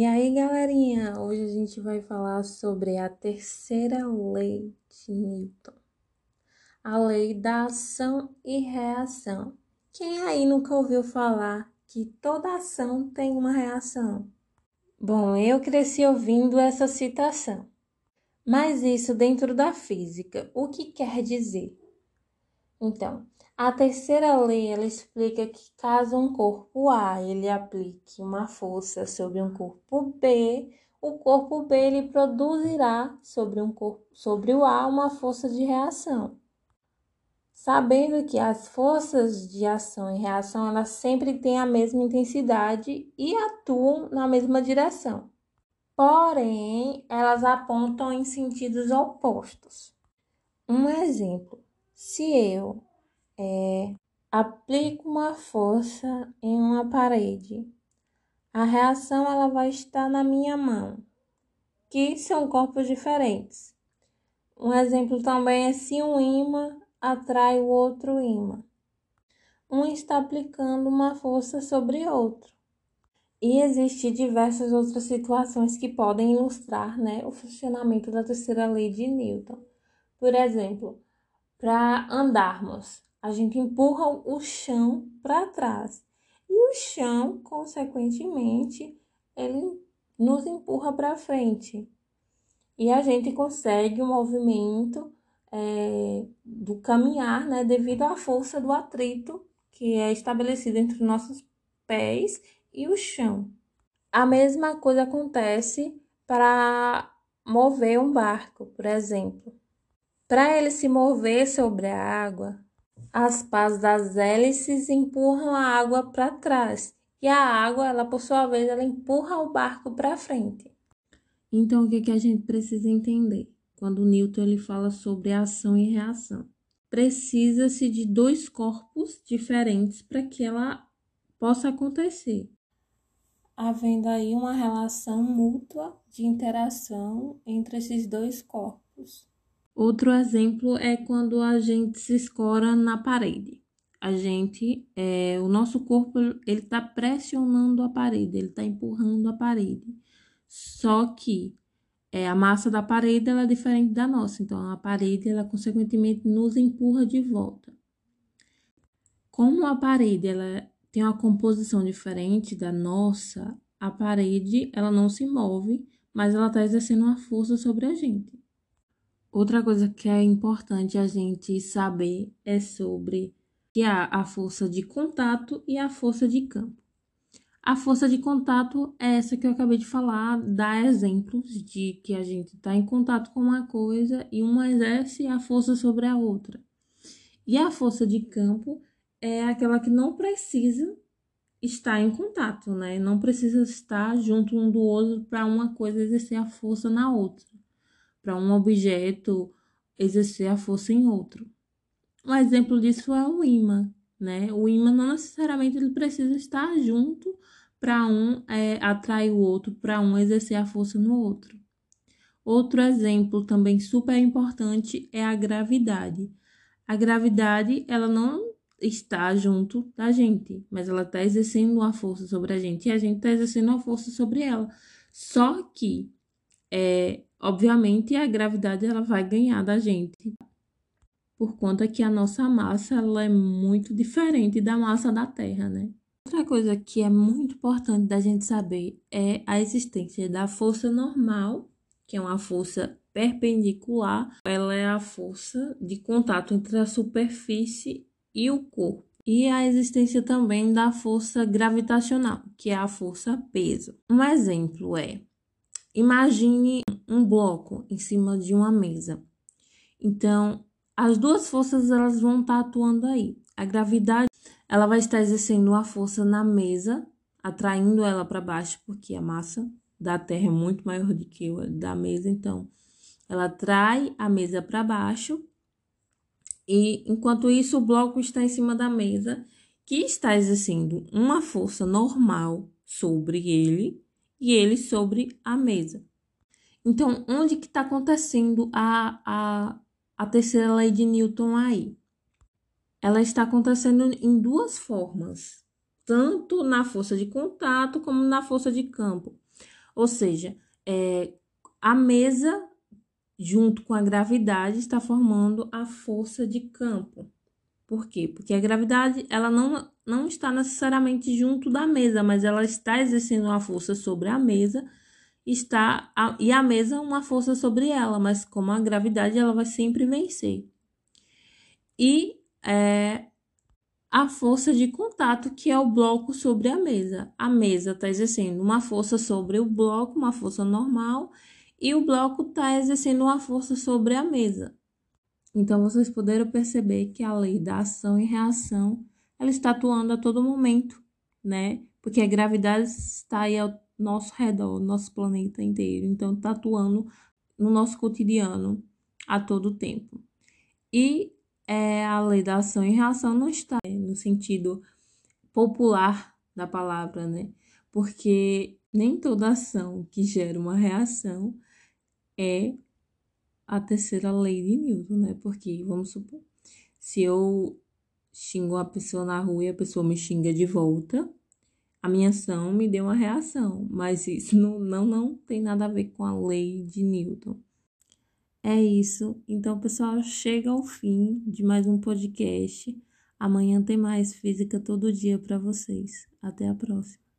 E aí, galerinha, hoje a gente vai falar sobre a terceira lei de Newton, a lei da ação e reação. Quem aí nunca ouviu falar que toda ação tem uma reação? Bom, eu cresci ouvindo essa citação. Mas isso dentro da física, o que quer dizer? Então, a terceira lei ela explica que caso um corpo A ele aplique uma força sobre um corpo B, o corpo B ele produzirá sobre um corpo sobre o A uma força de reação. Sabendo que as forças de ação e reação elas sempre têm a mesma intensidade e atuam na mesma direção. Porém, elas apontam em sentidos opostos. Um exemplo: se eu é, aplico uma força em uma parede. A reação ela vai estar na minha mão, que são corpos diferentes. Um exemplo também é se um imã atrai o outro imã. Um está aplicando uma força sobre outro. E existem diversas outras situações que podem ilustrar né, o funcionamento da terceira lei de Newton. Por exemplo, para andarmos, a gente empurra o chão para trás. E o chão, consequentemente, ele nos empurra para frente. E a gente consegue o movimento é, do caminhar, né, devido à força do atrito que é estabelecido entre nossos pés e o chão. A mesma coisa acontece para mover um barco, por exemplo. Para ele se mover sobre a água, as pás das hélices empurram a água para trás e a água, ela por sua vez, ela empurra o barco para frente. Então, o que, que a gente precisa entender quando Newton ele fala sobre ação e reação? Precisa-se de dois corpos diferentes para que ela possa acontecer. Havendo aí uma relação mútua de interação entre esses dois corpos. Outro exemplo é quando a gente se escora na parede. A gente, é, o nosso corpo, ele está pressionando a parede, ele está empurrando a parede. Só que é, a massa da parede ela é diferente da nossa, então a parede, ela consequentemente nos empurra de volta. Como a parede ela tem uma composição diferente da nossa, a parede ela não se move, mas ela está exercendo uma força sobre a gente. Outra coisa que é importante a gente saber é sobre que há a força de contato e a força de campo. A força de contato é essa que eu acabei de falar, dá exemplos de que a gente está em contato com uma coisa e uma exerce a força sobre a outra. E a força de campo é aquela que não precisa estar em contato, né? Não precisa estar junto um do outro para uma coisa exercer a força na outra para um objeto exercer a força em outro. Um exemplo disso é o imã, né? O imã não necessariamente ele precisa estar junto para um é, atrair o outro, para um exercer a força no outro. Outro exemplo também super importante é a gravidade. A gravidade, ela não está junto da gente, mas ela está exercendo uma força sobre a gente e a gente está exercendo uma força sobre ela. Só que é, obviamente a gravidade ela vai ganhar da gente por conta que a nossa massa ela é muito diferente da massa da Terra, né? Outra coisa que é muito importante da gente saber é a existência da força normal, que é uma força perpendicular, ela é a força de contato entre a superfície e o corpo. E a existência também da força gravitacional, que é a força peso. Um exemplo é Imagine um bloco em cima de uma mesa. Então, as duas forças elas vão estar atuando aí. A gravidade, ela vai estar exercendo uma força na mesa, atraindo ela para baixo, porque a massa da Terra é muito maior do que a da mesa, então ela atrai a mesa para baixo. E enquanto isso, o bloco está em cima da mesa, que está exercendo uma força normal sobre ele, e ele sobre a mesa. Então, onde que está acontecendo a, a, a terceira lei de Newton aí? Ela está acontecendo em duas formas, tanto na força de contato como na força de campo. Ou seja, é, a mesa, junto com a gravidade, está formando a força de campo. Por quê? Porque a gravidade ela não, não está necessariamente junto da mesa, mas ela está exercendo uma força sobre a mesa está a, e a mesa uma força sobre ela, mas como a gravidade ela vai sempre vencer. E é, a força de contato, que é o bloco sobre a mesa. A mesa está exercendo uma força sobre o bloco, uma força normal, e o bloco está exercendo uma força sobre a mesa. Então, vocês puderam perceber que a lei da ação e reação, ela está atuando a todo momento, né? Porque a gravidade está aí ao nosso redor, nosso planeta inteiro. Então, está atuando no nosso cotidiano a todo tempo. E é, a lei da ação e reação não está no sentido popular da palavra, né? Porque nem toda ação que gera uma reação é a terceira lei de Newton, né? Porque, vamos supor, se eu xingo uma pessoa na rua e a pessoa me xinga de volta, a minha ação me deu uma reação, mas isso não, não, não tem nada a ver com a lei de Newton. É isso. Então, pessoal, chega ao fim de mais um podcast. Amanhã tem mais física todo dia para vocês. Até a próxima.